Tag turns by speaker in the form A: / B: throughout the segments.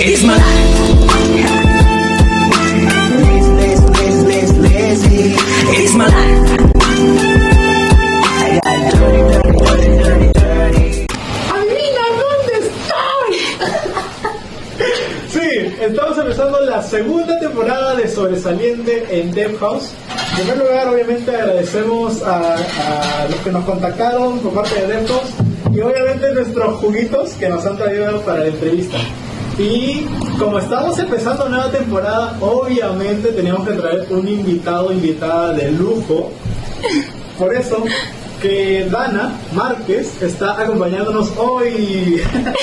A: It's my life. It's my life.
B: ¡Adivina dónde estoy! Sí, estamos empezando la segunda temporada de Sobresaliente en Dev House. En primer lugar, obviamente, agradecemos a, a los que nos contactaron por parte de Dev House y obviamente nuestros juguitos que nos han traído para la entrevista. Y como estamos empezando nueva temporada, obviamente teníamos que traer un invitado, invitada de lujo. Por eso que Dana Márquez está acompañándonos hoy.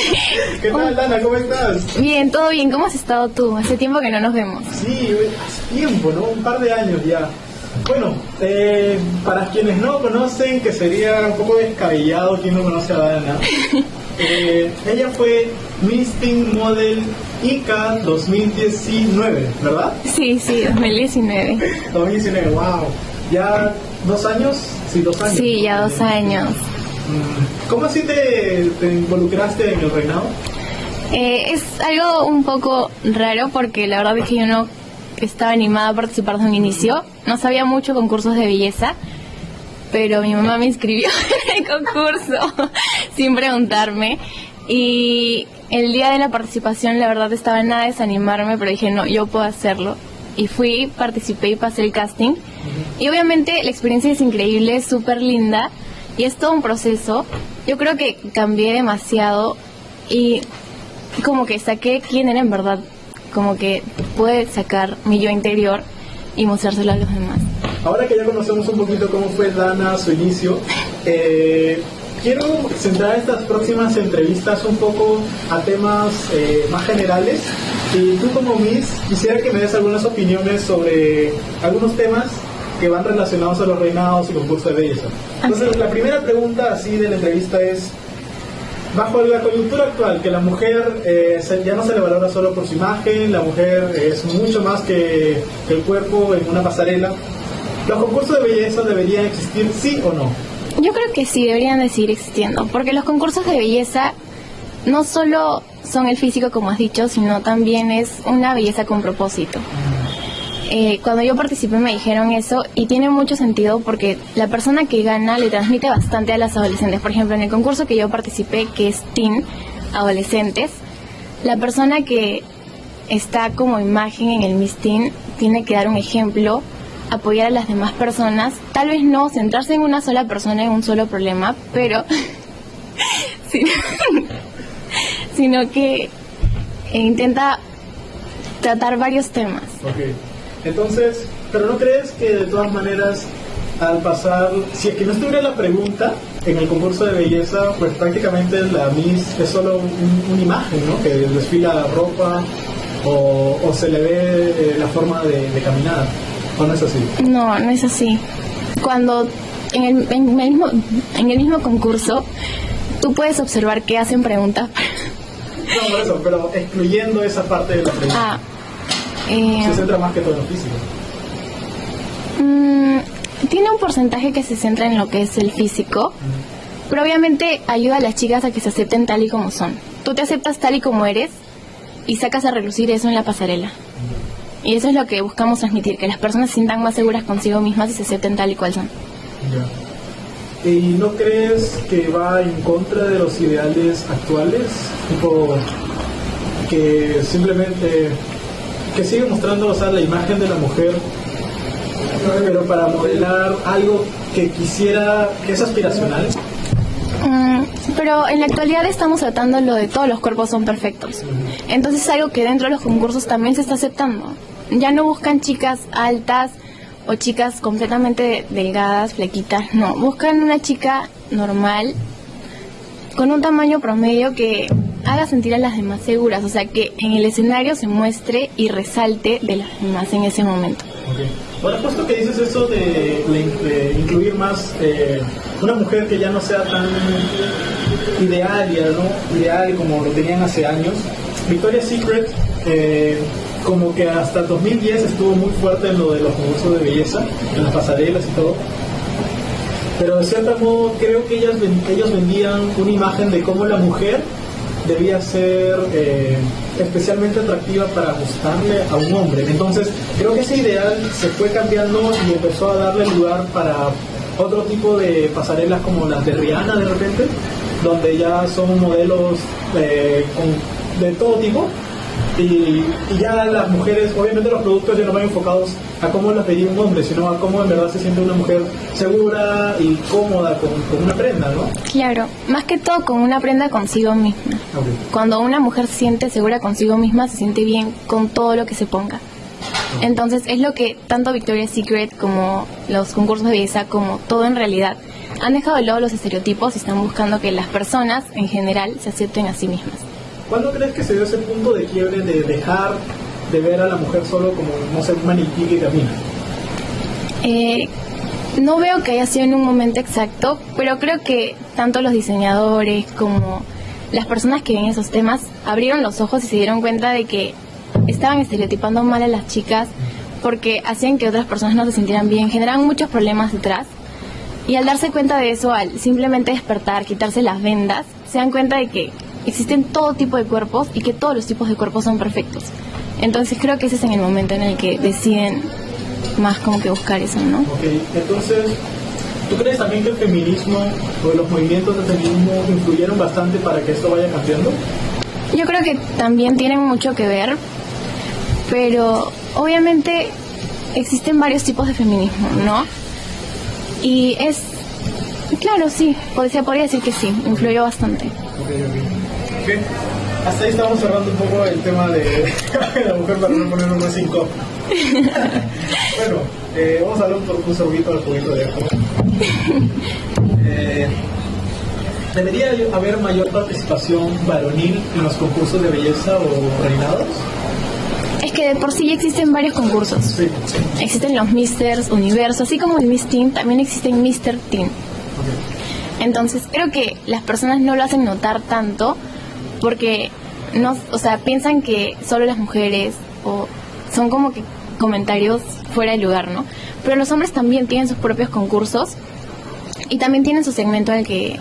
B: ¿Qué tal, Dana? ¿Cómo estás?
C: Bien, todo bien. ¿Cómo has estado tú? Hace tiempo que no nos vemos.
B: Sí, hace tiempo, ¿no? Un par de años ya. Bueno, eh, para quienes no conocen, que sería un poco descabellado quien no conoce a Dana, eh, ella fue Miss Teen Model ICA 2019, ¿verdad?
C: Sí, sí, 2019.
B: 2019, wow. ¿Ya dos años? Sí, dos años.
C: Sí, ya dos años.
B: Mm, ¿Cómo así te, te involucraste en el reinado?
C: Eh, es algo un poco raro porque la verdad es que yo no estaba animada a participar de un inicio. No sabía mucho concursos de belleza, pero mi mamá me inscribió en el concurso sin preguntarme. Y el día de la participación, la verdad, estaba en nada de desanimarme, pero dije, no, yo puedo hacerlo. Y fui, participé y pasé el casting. Y obviamente la experiencia es increíble, es súper linda y es todo un proceso. Yo creo que cambié demasiado y como que saqué quién era en verdad. Como que pude sacar mi yo interior y mostrárselo a los demás.
B: Ahora que ya conocemos un poquito cómo fue Dana, su inicio, eh, quiero centrar estas próximas entrevistas un poco a temas eh, más generales. Y tú como Miss, quisiera que me des algunas opiniones sobre algunos temas que van relacionados a los reinados y concursos de belleza. Entonces, la primera pregunta así de la entrevista es, bajo la coyuntura actual, que la mujer eh, ya no se le valora solo por su imagen, la mujer es mucho más que, que el cuerpo en una pasarela, ¿los concursos de belleza deberían existir sí o no?
C: Yo creo que sí, deberían de seguir existiendo, porque los concursos de belleza no solo son el físico, como has dicho, sino también es una belleza con propósito. Eh, cuando yo participé me dijeron eso y tiene mucho sentido porque la persona que gana le transmite bastante a las adolescentes. Por ejemplo, en el concurso que yo participé, que es Teen, adolescentes, la persona que está como imagen en el Miss Teen tiene que dar un ejemplo, apoyar a las demás personas, tal vez no centrarse en una sola persona, en un solo problema, pero sino, sino que intenta tratar varios temas.
B: Ok. Entonces, pero ¿no crees que de todas maneras, al pasar, si es que no estuviera la pregunta en el concurso de belleza, pues prácticamente la Miss es solo un- imagen, ¿no? Que desfila ropa o, se le ve eh, la forma de caminar. ¿O no es así?
C: No, no es así. Cuando en el, en el mismo, en el mismo concurso, tú puedes observar que hacen preguntas.
B: No, por eso, pero excluyendo esa parte de la pregunta.
C: Ah, eh,
B: Se centra más que todo en lo físico.
C: mm, tiene un porcentaje que se centra en lo que es el físico, pero obviamente ayuda a las chicas a que se acepten tal y como son. Tú te aceptas tal y como eres y sacas a relucir eso en la pasarela. Y eso es lo que buscamos transmitir, que las personas se sientan más seguras consigo mismas y se acepten tal y cual son.
B: Ya. ¿Y no crees que va en contra de los ideales actuales? Tipo, que simplemente, que sigue mostrando, o sea, la imagen de la mujer, pero para modelar algo que quisiera, que es aspiracional.
C: Mm, pero en la actualidad estamos tratando lo de todos los cuerpos son perfectos. Entonces es algo que dentro de los concursos también se está aceptando. Ya no buscan chicas altas o chicas completamente delgadas, flequitas, no. Buscan una chica normal con un tamaño promedio que haga sentir a las demás seguras, o sea, que en el escenario se muestre y resalte de las demás en ese momento.
B: Ahora, puesto que dices eso de, incluir más eh, una mujer que ya no sea tan idealia, ¿no? Ideal como lo tenían hace años. Victoria's Secret, eh, como que hasta 2010 estuvo muy fuerte en lo de los concursos de belleza, en las pasarelas y todo. Pero de cierto modo creo que ellas ellos vendían una imagen de cómo la mujer debía ser eh, especialmente atractiva para gustarle a un hombre. Entonces, creo que ese ideal se fue cambiando y empezó a darle lugar para otro tipo de pasarelas como las de Rihanna de repente, donde ya son modelos eh, de todo tipo. Y, y ya las mujeres, obviamente los productos ya no van enfocados a cómo las vería un hombre, sino a cómo en verdad se siente una mujer segura y cómoda con, con una prenda, ¿no?
C: Claro, más que todo con una prenda consigo misma. Cuando una mujer se siente segura consigo misma, se siente bien con todo lo que se ponga. Entonces es lo que tanto Victoria's Secret como los concursos de belleza, como todo en realidad, han dejado de lado los estereotipos y están buscando que las personas en general se acepten a sí mismas.
B: ¿Cuándo crees que se dio ese punto de quiebre de dejar de ver a la mujer solo como, no sé, un maniquí que camina?
C: Eh, no veo que haya sido en un momento exacto, pero creo que tanto los diseñadores como las personas que ven esos temas abrieron los ojos y se dieron cuenta de que estaban estereotipando mal a las chicas porque hacían que otras personas no se sintieran bien, generaban muchos problemas detrás. Y al darse cuenta de eso, al simplemente despertar, quitarse las vendas, se dan cuenta de que existen todo tipo de cuerpos y que todos los tipos de cuerpos son perfectos. Entonces creo que ese es en el momento en el que deciden más como que buscar eso, ¿no?
B: Ok, entonces, ¿tú crees también que el feminismo o los movimientos de feminismo influyeron bastante para que esto vaya cambiando?
C: Yo creo que también tienen mucho que ver, pero obviamente existen varios tipos de feminismo, ¿no? Y es, claro, sí, pod- se podría decir que sí, influyó bastante.
B: Ok, Hasta ahí estamos cerrando un poco el tema de la mujer para no ponernos más incómodo. bueno, eh, vamos a hablar un, un sorbito al juguito de ajo. Eh, ¿Debería haber mayor participación varonil en los concursos de belleza o reinados?
C: Es que de por sí ya existen varios concursos.
B: Sí.
C: Existen los Misters Universo, así como el Miss Teen, también existen Mister Teen. Entonces creo que las personas no lo hacen notar tanto porque no, o sea, piensan que solo las mujeres o son como que comentarios fuera de lugar, ¿no? Pero los hombres también tienen sus propios concursos y también tienen su segmento al que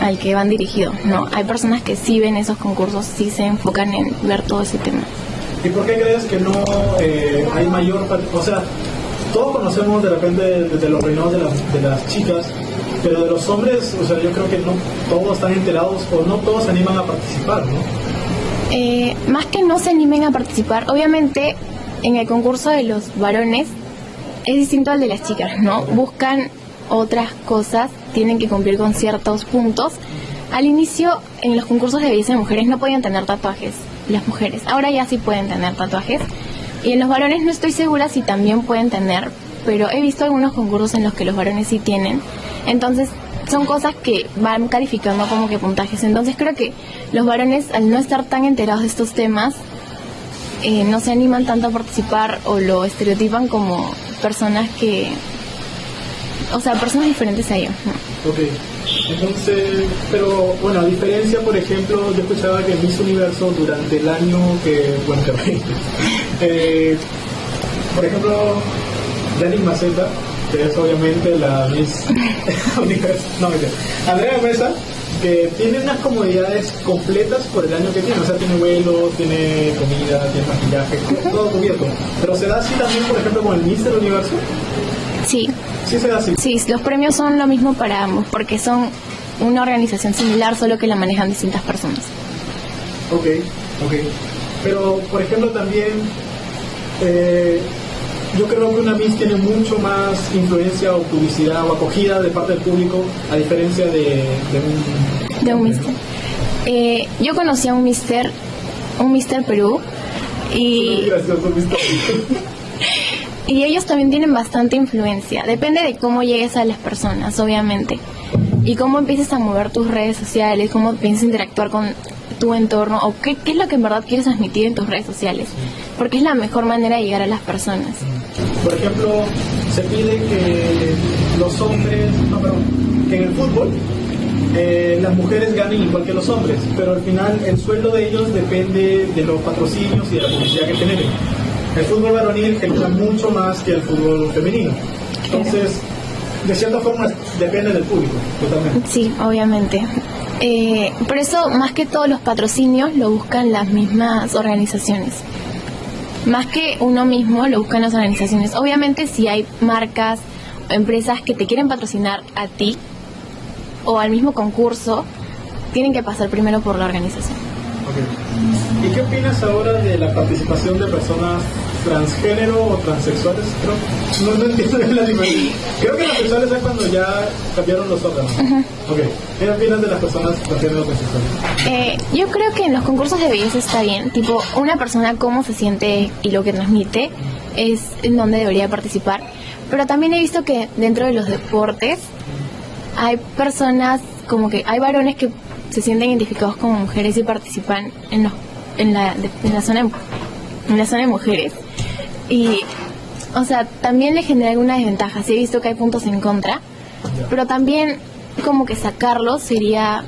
C: al que van dirigidos, ¿no? Hay personas que sí ven esos concursos, sí se enfocan en ver todo ese tema.
B: ¿Y por qué crees que no eh, hay mayor... O sea, todos conocemos de repente de, de los reinados de las, de las chicas, pero de los hombres, o sea, yo creo que no todos están enterados o no todos se animan a participar, ¿no?
C: Eh, más que no se animen a participar, obviamente en el concurso de los varones es distinto al de las chicas, ¿no? Buscan otras cosas, tienen que cumplir con ciertos puntos. Al inicio, en los concursos de belleza de mujeres no podían tener tatuajes las mujeres. Ahora ya sí pueden tener tatuajes. Y en los varones no estoy segura si también pueden tener, pero he visto algunos concursos en los que los varones sí tienen. Entonces, son cosas que van calificando como que puntajes. Entonces, creo que los varones, al no estar tan enterados de estos temas, eh, no se animan tanto a participar o lo estereotipan como personas que. O sea, personas diferentes a ellos. ¿no?
B: Ok. Entonces, pero bueno, a diferencia, por ejemplo, yo escuchaba que Miss Universo durante el año que, bueno, que eh, por ejemplo, Yannick Maceta, que es obviamente la Miss Universo, no, Andrea Mesa, que tiene unas comodidades completas por el año que tiene, o sea, tiene vuelos, tiene comida, tiene maquillaje, todo cubierto. Pero se da así también, por ejemplo, con el Mister Universo,
C: Sí,
B: sí se da así.
C: sí, los premios son lo mismo para ambos, porque son una organización similar, solo que la manejan distintas personas.
B: Ok, ok. Pero, por ejemplo, también eh, yo creo que una Miss tiene mucho más influencia o publicidad o acogida de parte del público a diferencia de, de un...
C: De un mister. Eh, yo conocí a un mister, un mister Perú, y,
B: gracioso, Mister.
C: y ellos también tienen bastante influencia. Depende de cómo llegues a las personas, obviamente. Y cómo empieces a mover tus redes sociales, cómo piensas interactuar con tu entorno, o qué, qué es lo que en verdad quieres transmitir en tus redes sociales. Porque es la mejor manera de llegar a las personas.
B: Por ejemplo, se pide que los hombres, no, perdón, que en el fútbol eh, las mujeres ganen igual que los hombres, pero al final el sueldo de ellos depende de los patrocinios y de la publicidad que generen. El fútbol varonil genera mucho más que el fútbol femenino. Entonces, de cierta forma, depende del público, totalmente.
C: Sí, obviamente. Eh, por eso, más que todos los patrocinios, lo buscan las mismas organizaciones. Más que uno mismo, lo buscan las organizaciones. Obviamente, si hay marcas o empresas que te quieren patrocinar a ti o al mismo concurso, tienen que pasar primero por la organización.
B: ¿Y qué opinas ahora de la participación de personas transgénero o transexuales? Creo, no, no entiendo la diferencia. Creo que transexuales es cuando ya cambiaron los órganos. Ok. ¿Qué opinas de las personas transgénero o transexuales?
C: Eh, yo creo que en los concursos de belleza está bien, tipo una persona cómo se siente y lo que transmite es en donde debería participar. Pero también he visto que dentro de los deportes hay personas como que hay varones que se sienten identificados como mujeres y participan en, los, en, la, de- en la zona de- en la zona de mujeres. Y, o sea, también le genera alguna desventaja. Sí he visto que hay puntos en contra, pero también como que sacarlos sería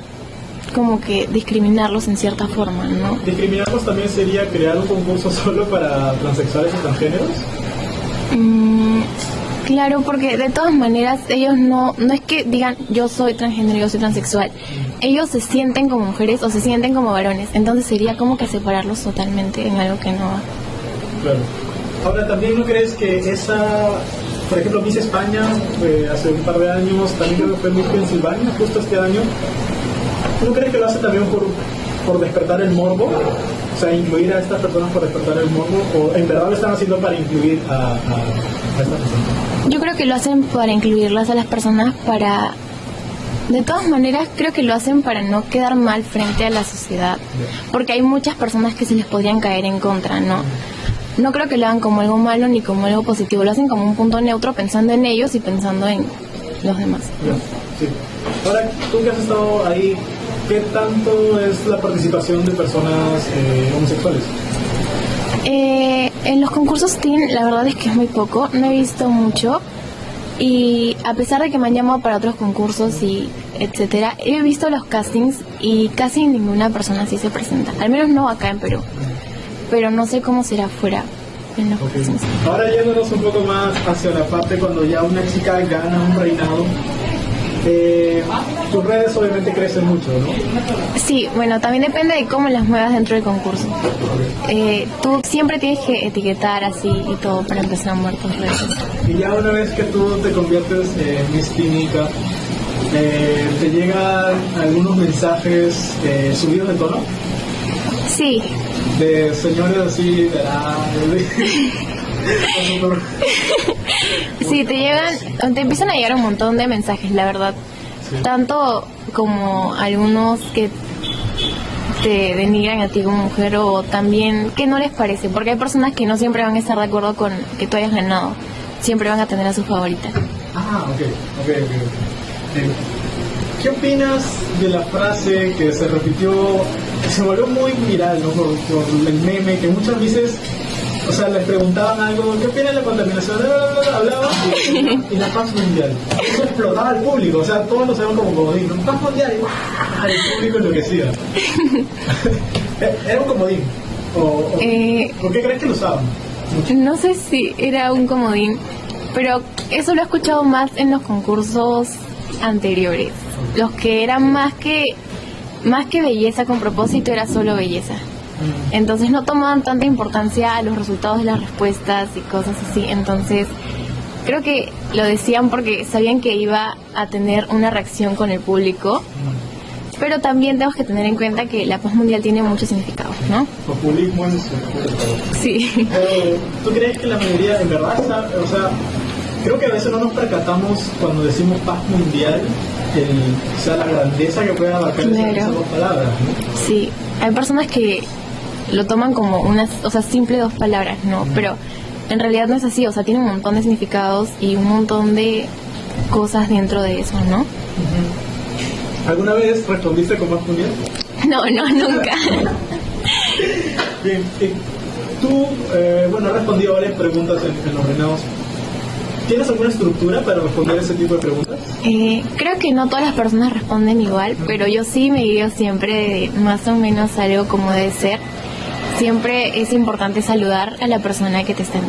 C: como que discriminarlos en cierta forma, ¿no?
B: ¿Discriminarlos también sería crear un concurso solo para transexuales y transgéneros?
C: Mm, claro, porque de todas maneras ellos no, no es que digan yo soy transgénero, yo soy transexual. Ellos se sienten como mujeres o se sienten como varones. Entonces sería como que separarlos totalmente en algo que no va.
B: Claro. Ahora, ¿también no crees que esa, por ejemplo, Miss España, eh, hace un par de años, también que fue Miss Pensilvania, justo este año, ¿no crees que lo hace también por, por despertar el morbo? O sea, incluir a estas personas por despertar el morbo, o en verdad lo están haciendo para incluir a estas personas?
C: Yo creo que lo hacen para incluirlas a las personas para... De todas maneras, creo que lo hacen para no quedar mal frente a la sociedad. Porque hay muchas personas que se les podrían caer en contra, ¿no? No creo que lo hagan como algo malo ni como algo positivo. Lo hacen como un punto neutro pensando en ellos y pensando en los demás.
B: Sí. Ahora, tú que has estado ahí, ¿qué tanto es la participación de personas eh, homosexuales?
C: Eh, en los concursos teen, la verdad es que es muy poco. No he visto mucho. Y a pesar de que me han llamado para otros concursos y etcétera, he visto los castings y casi ninguna persona así se presenta. Al menos no acá en Perú. Pero no sé cómo será fuera en los
B: Ok.
C: castings.
B: Ahora yéndonos un poco más hacia la parte cuando ya una chica gana un reinado, eh, tus redes obviamente crecen mucho, ¿no?
C: Sí, bueno, también depende de cómo las muevas dentro del concurso. Eh, tú siempre tienes que etiquetar así y todo para empezar a mover tus redes.
B: Y ya una vez que tú te conviertes en Miss Química, eh, te llegan algunos mensajes eh, subidos de tono
C: Sí,
B: de señores así de
C: Sí, te llegan, te empiezan a llegar un montón de mensajes, la verdad. Tanto como algunos que te denigran a ti como mujer o también que no les parece, porque hay personas que no siempre van a estar de acuerdo con que tú hayas ganado, siempre van a tener a su favorita.
B: Ah, ok, ok, ok. ok. Eh, ¿Qué opinas de la frase que se repitió, que se volvió muy viral, ¿no? Por, por el meme, que muchas veces, o sea, les preguntaban algo, ¿qué opinas de la contaminación? Bla, bla, bla, bla, Hablaban y, y la paz mundial. Eso explotaba al público, o sea, todos lo sabemos como comodín, ¿no? Paz mundial, y el público enloquecía. Era un comodín. O,
C: Eh,
B: ¿Por qué crees que lo usaban?
C: No sé si era un comodín, pero eso lo he escuchado más en los concursos anteriores. Los que eran más que más que belleza con propósito era solo belleza. Entonces no tomaban tanta importancia a los resultados de las respuestas y cosas así. Entonces creo que lo decían porque sabían que iba a tener una reacción con el público. Pero también tenemos que tener en cuenta que la paz mundial tiene muchos significados, ¿no?
B: Populismo en su...
C: Sí.
B: Pero, ¿Tú crees que la mayoría en verdad está, o sea, creo que a veces no nos percatamos cuando decimos paz mundial, el, o sea, la grandeza que puede abarcar
C: Claro.
B: esas dos palabras, ¿no?
C: Sí, hay personas que lo toman como unas, o sea, simple dos palabras, ¿no? Pero en realidad no es así, o sea, tiene un montón de significados y un montón de cosas dentro de eso, ¿no?
B: ¿Alguna vez respondiste con paz mundial?
C: No, no, nunca.
B: Bien, tú, eh, bueno, has respondido varias preguntas en, en los reinados. ¿Tienes alguna estructura para responder ese tipo de preguntas?
C: Eh, creo que no todas las personas responden igual, pero yo sí me guío siempre de más o menos algo como debe ser. Siempre es importante saludar a la persona que te está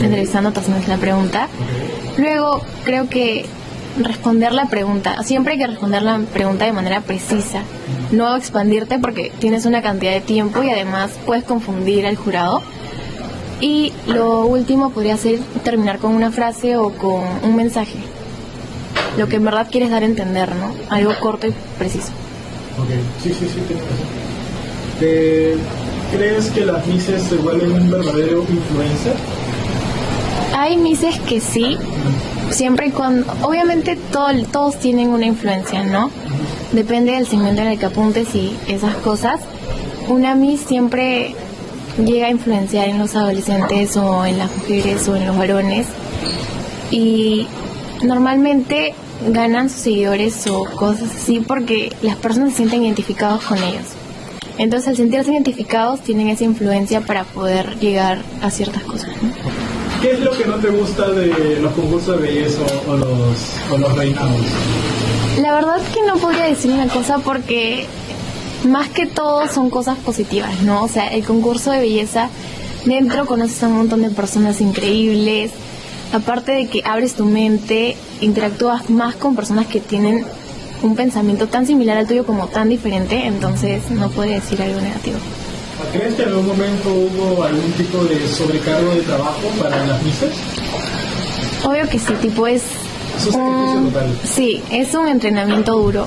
C: entrevistando, te haciendo la pregunta. Luego, creo que responder la pregunta. Siempre hay que responder la pregunta de manera precisa. No expandirte porque tienes una cantidad de tiempo y además puedes confundir al jurado. Y lo último podría ser terminar con una frase o con un mensaje. Lo que en verdad quieres dar a entender, ¿no? Algo corto y preciso.
B: Ok, sí, sí, sí, tienes razón. Eh, ¿Crees que las mises se vuelven un verdadero influencer?
C: Hay mises que sí, siempre cuando, obviamente todo- todos tienen una influencia, ¿no? Depende del segmento en el que apuntes y esas cosas. Una Miss siempre llega a influenciar en los adolescentes o en las mujeres o en los varones y normalmente ganan sus seguidores o cosas así porque las personas se sienten identificados con ellos. Entonces al sentirse identificados tienen esa influencia para poder llegar a ciertas cosas. ¿no?
B: ¿Qué es lo que no te gusta de los concursos de belleza o, los, o los reinados?
C: La verdad que no podría decir una cosa porque más que todo son cosas positivas, ¿no? O sea, el concurso de belleza, dentro conoces a un montón de personas increíbles, aparte de que abres tu mente, interactúas más con personas que tienen un pensamiento tan similar al tuyo como tan diferente, entonces no podría decir algo negativo.
B: ¿Crees que en algún momento hubo algún tipo de sobrecargo de trabajo para las mises?
C: Obvio que sí, tipo es...
B: Es un.
C: Sí, es un entrenamiento duro,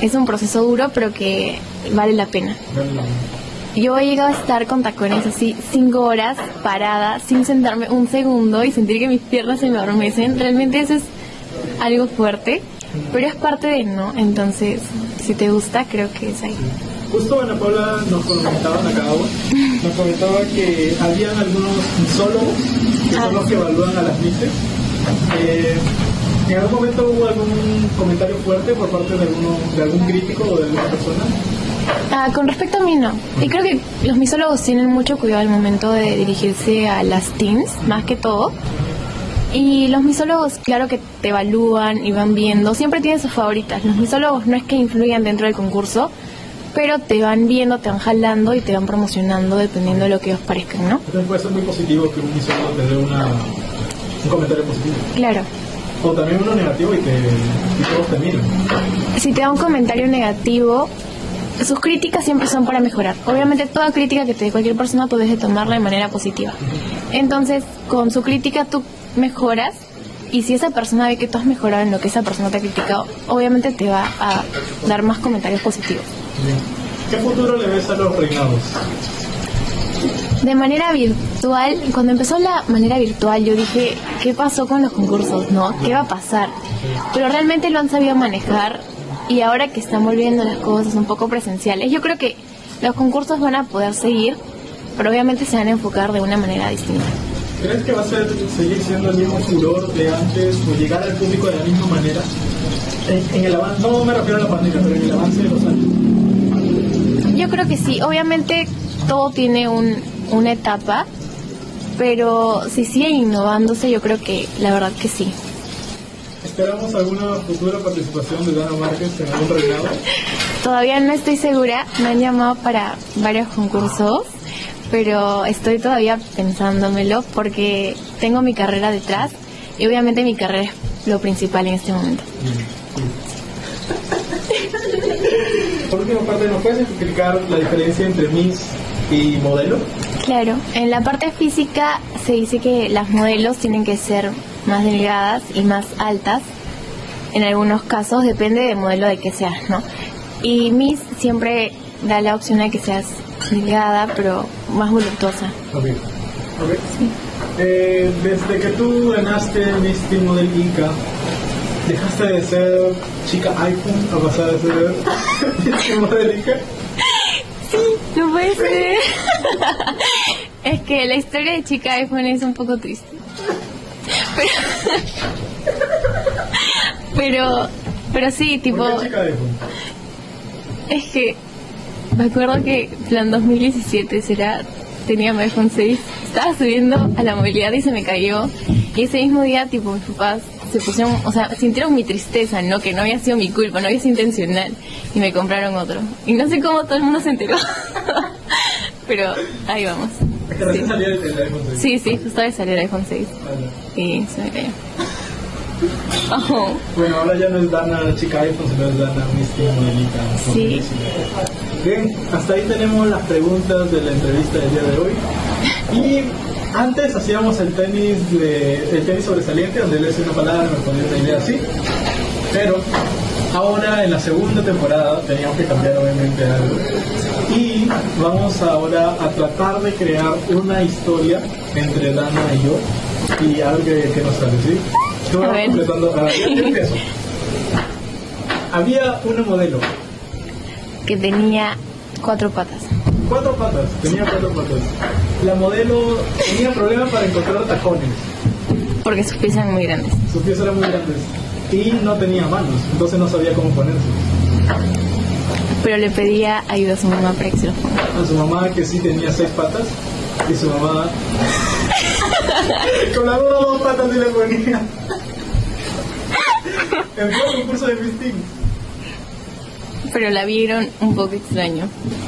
C: es un proceso duro, pero que vale la pena. Yo he llegado a estar con tacones así cinco horas parada, sin sentarme un segundo y sentir que mis piernas se me adormecen. Realmente eso es algo fuerte, pero es parte de no. Entonces, si te gusta, creo que es ahí.
B: Justo Ana Paula nos comentaban acá, nos comentaba que habían algunos misólogos que son los que evalúan a las mises. Eh, ¿En algún momento hubo algún comentario fuerte por parte de, alguno, de algún crítico o de alguna persona?
C: Ah, con respecto a mí, no. Y creo que los misólogos tienen mucho cuidado al momento de dirigirse a las teens, más que todo. Y los misólogos, claro que te evalúan y van viendo, siempre tienen sus favoritas. Los misólogos no es que influyan dentro del concurso, pero te van viendo, te van jalando y te van promocionando dependiendo de lo que ellos parezcan, ¿no?
B: Entonces puede ser muy positivo que un misólogo te dé una, un comentario positivo.
C: Claro.
B: O también uno negativo y, te, y todos te miran.
C: Si te da un comentario negativo, sus críticas siempre son para mejorar. Obviamente toda crítica que te dé cualquier persona tú debes de tomarla de manera positiva. Entonces, con su crítica tú mejoras y si esa persona ve que tú has mejorado en lo que esa persona te ha criticado, obviamente te va a dar más comentarios positivos.
B: ¿Qué futuro le ves a los reinados?
C: De manera virtual, cuando empezó la manera virtual, yo dije, ¿qué pasó con los concursos? ¿No? ¿Qué va a pasar? Pero realmente lo han sabido manejar y ahora que están volviendo las cosas un poco presenciales, yo creo que los concursos van a poder seguir, pero obviamente se van a enfocar de una manera distinta.
B: ¿Crees que va a ser, seguir siendo el mismo furor de antes o llegar al público de la misma manera? En, en el avance, no me refiero a la pandemia, pero en el avance de los años.
C: Yo creo que sí, obviamente todo tiene un, una etapa, pero si siguen innovándose, yo creo que la verdad que sí.
B: ¿Esperamos alguna futura participación de Dana Márquez en algún reinado?
C: Todavía no estoy segura, me han llamado para varios concursos, pero estoy todavía pensándomelo porque tengo mi carrera detrás y obviamente mi carrera es lo principal en este momento.
B: Por última parte, ¿nos puedes explicar la diferencia entre Miss y modelo?
C: Claro, en la parte física se dice que las modelos tienen que ser más delgadas y más altas. En algunos casos depende del modelo de que seas, ¿no? Y Miss siempre da la opción a que seas delgada, pero más voluptuosa.
B: Ok. Ok. Eh, desde que tú ganaste Miss Model Inca, ¿dejaste de ser chica iPhone a pasar a ser Miss Model Inca?
C: No puede ser. es que la historia de Chica iPhone es un poco triste. Pero, pero, pero sí, tipo,
B: ¿Por qué chica iPhone?
C: es que me acuerdo que plan 2017 será, tenía mi iPhone 6, estaba subiendo a la movilidad y se me cayó. Y ese mismo día, tipo, mis papás se pusieron, o sea, sintieron mi tristeza, ¿no? Que no había sido mi culpa, no había sido intencional. Y me compraron otro. Y no sé cómo todo el mundo se enteró. Pero ahí vamos.
B: El, iPhone 6.
C: Sí, sí, justo de salir el iPhone 6.
B: Vale.
C: Y se me cayó. Oh,
B: Bueno, ahora ya no es Dana chica iPhone, sino es Dana Misty modelita.
C: Sí.
B: Bien, hasta ahí tenemos las preguntas de la entrevista del día de hoy. Y antes hacíamos el tenis de, el tenis sobresaliente, donde le decía una palabra, me ponía una idea así. Pero ahora en la segunda temporada teníamos que cambiar obviamente algo. Y vamos ahora a tratar de crear una historia entre Dana y yo. Y a ver qué, qué nos sale, ¿sí? Yo
C: A
B: completando- a ver, yo empiezo. Había una modelo,
C: que tenía cuatro patas.
B: cuatro patas, tenía cuatro patas. La modelo tenía problemas para encontrar tacones,
C: Porque sus pies eran muy grandes.
B: sus pies eran muy grandes y no tenía manos, entonces no sabía cómo ponerse.
C: Pero le pedía ayuda a su mamá para que se los ponga.
B: A su mamá que sí tenía seis patas y su mamá con las dos, dos patas sí le ponía. En el concurso de Teen.
C: Pero la vieron un poco extraño.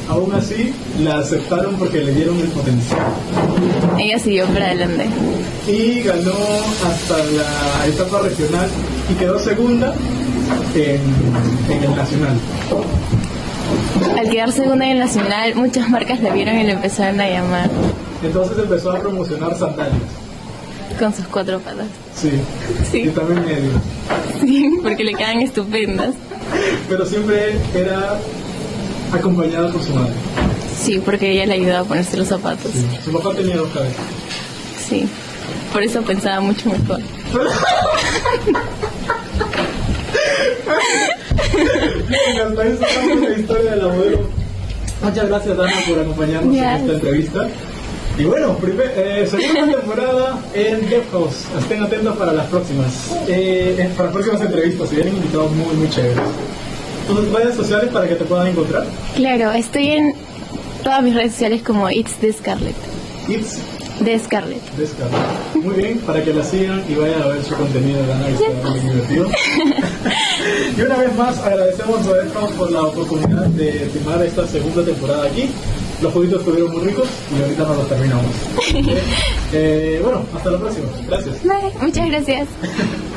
B: Aún así, la aceptaron porque le dieron el potencial.
C: Ella siguió para adelante.
B: y ganó hasta la etapa regional y quedó segunda en, en el nacional.
C: Al quedar segunda en el nacional, muchas marcas la vieron y le empezaron a llamar
B: Entonces empezó a promocionar sandalias.
C: con sus cuatro patas.
B: Sí.
C: Sí.
B: Y también medio.
C: Sí, porque le quedan estupendas.
B: Pero siempre era acompañada por su madre.
C: Sí, porque ella le ayudaba a ponerse los zapatos.
B: Sí. Su papá tenía dos cabezas.
C: Sí. Por eso pensaba mucho mejor.
B: Cerramos la historia de la modelo. Muchas gracias, Dana, por acompañarnos en esta entrevista. Y bueno, primer- eh, segunda temporada en Death House. Estén atentos para las próximas. Eh, eh, para próximas entrevistas. Se vienen invitados muy, muy chéveres. ¿Tus redes sociales para que te puedan encontrar?
C: Claro, estoy en todas mis redes sociales como It's the Scarlet.
B: It's
C: De Scarlet.
B: Descarga. Muy bien, para que la sigan y vayan a ver su contenido de que está muy divertido. y una vez más agradecemos a Death House por la oportunidad de filmar esta segunda temporada aquí. Los juguitos estuvieron muy ricos y ahorita nos los terminamos. Eh, bueno, hasta la próxima. Gracias.
C: Bye. Muchas gracias.